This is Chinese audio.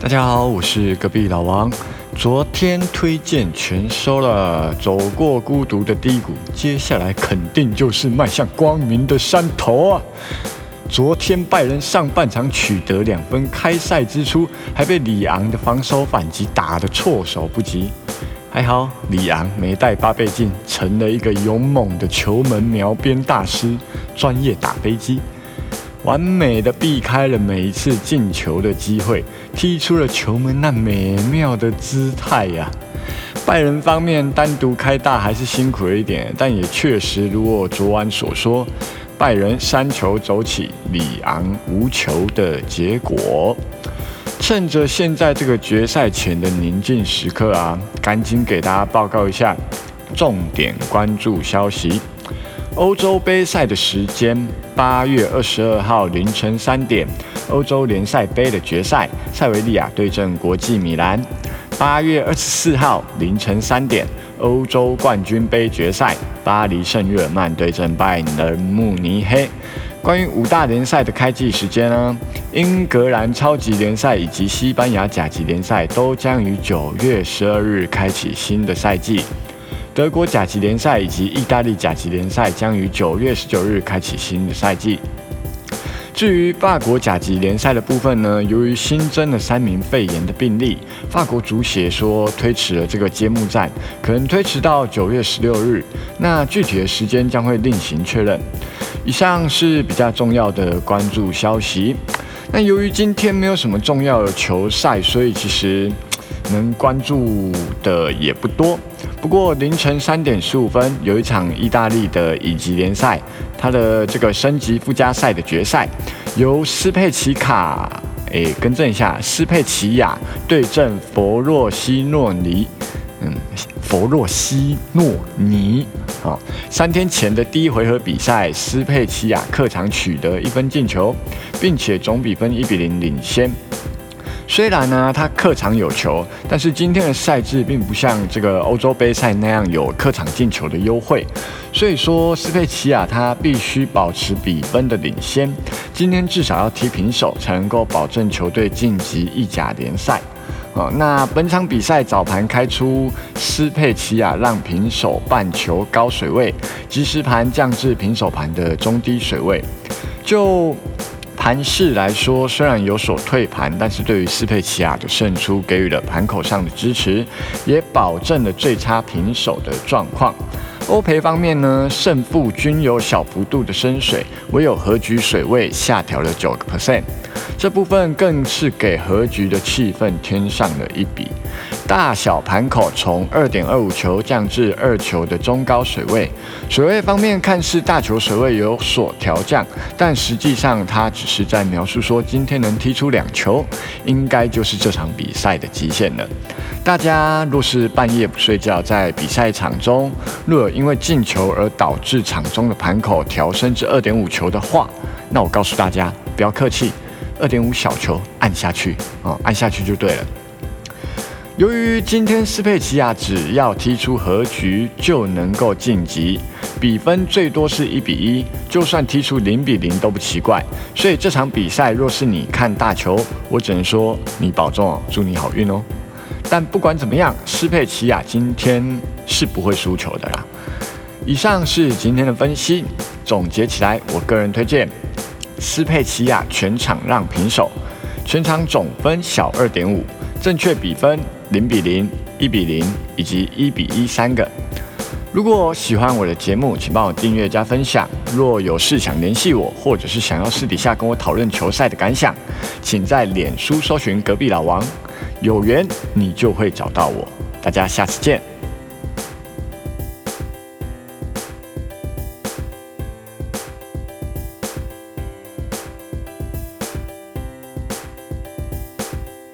大家好，我是隔壁老王。昨天推荐全收了，走过孤独的低谷，接下来肯定就是迈向光明的山头啊！昨天拜仁上半场取得两分，开赛之初还被里昂的防守反击打得措手不及。还好里昂没带八倍镜，成了一个勇猛的球门描边大师，专业打飞机。完美的避开了每一次进球的机会，踢出了球门那美妙的姿态呀！拜仁方面单独开大还是辛苦了一点，但也确实如我昨晚所说，拜仁三球走起，里昂无球的结果。趁着现在这个决赛前的宁静时刻啊，赶紧给大家报告一下重点关注消息。欧洲杯赛的时间，八月二十二号凌晨三点，欧洲联赛杯的决赛，塞维利亚对阵国际米兰；八月二十四号凌晨三点，欧洲冠军杯决赛，巴黎圣日耳曼对阵拜仁慕尼黑。关于五大联赛的开季时间呢？英格兰超级联赛以及西班牙甲级联赛都将于九月十二日开启新的赛季。德国甲级联赛以及意大利甲级联赛将于九月十九日开启新的赛季。至于法国甲级联赛的部分呢，由于新增了三名肺炎的病例，法国足协说推迟了这个揭幕战，可能推迟到九月十六日。那具体的时间将会另行确认。以上是比较重要的关注消息。那由于今天没有什么重要的球赛，所以其实。能关注的也不多，不过凌晨三点十五分有一场意大利的乙级联赛，它的这个升级附加赛的决赛，由斯佩奇卡，诶，更正一下，斯佩奇亚对阵佛洛西诺尼，嗯，佛洛西诺尼，好，三天前的第一回合比赛，斯佩奇亚客场取得一分进球，并且总比分一比零领先。虽然呢，他客场有球，但是今天的赛制并不像这个欧洲杯赛那样有客场进球的优惠，所以说斯佩齐亚他必须保持比分的领先，今天至少要踢平手才能够保证球队晋级意甲联赛。哦，那本场比赛早盘开出斯佩齐亚让平手半球高水位，即时盘降至平手盘的中低水位，就。盘势来说，虽然有所退盘，但是对于斯佩奇亚的胜出给予了盘口上的支持，也保证了最差平手的状况。欧赔方面呢，胜负均有小幅度的升水，唯有和局水位下调了九个 percent，这部分更是给和局的气氛添上了一笔。大小盘口从二点二五球降至二球的中高水位，水位方面看似大球水位有所调降，但实际上它只是在描述说今天能踢出两球，应该就是这场比赛的极限了。大家若是半夜不睡觉，在比赛场中若有因为进球而导致场中的盘口调升至二点五球的话，那我告诉大家不要客气，二点五小球按下去啊，按下去就对了。由于今天斯佩齐亚只要踢出和局就能够晋级，比分最多是一比一，就算踢出零比零都不奇怪。所以这场比赛若是你看大球，我只能说你保重哦，祝你好运哦。但不管怎么样，斯佩齐亚今天是不会输球的啦。以上是今天的分析，总结起来，我个人推荐斯佩齐亚全场让平手，全场总分小二点五，正确比分零比零、一比零以及一比一三个。如果喜欢我的节目，请帮我订阅加分享。若有事想联系我，或者是想要私底下跟我讨论球赛的感想，请在脸书搜寻隔壁老王。有缘，你就会找到我。大家下次见。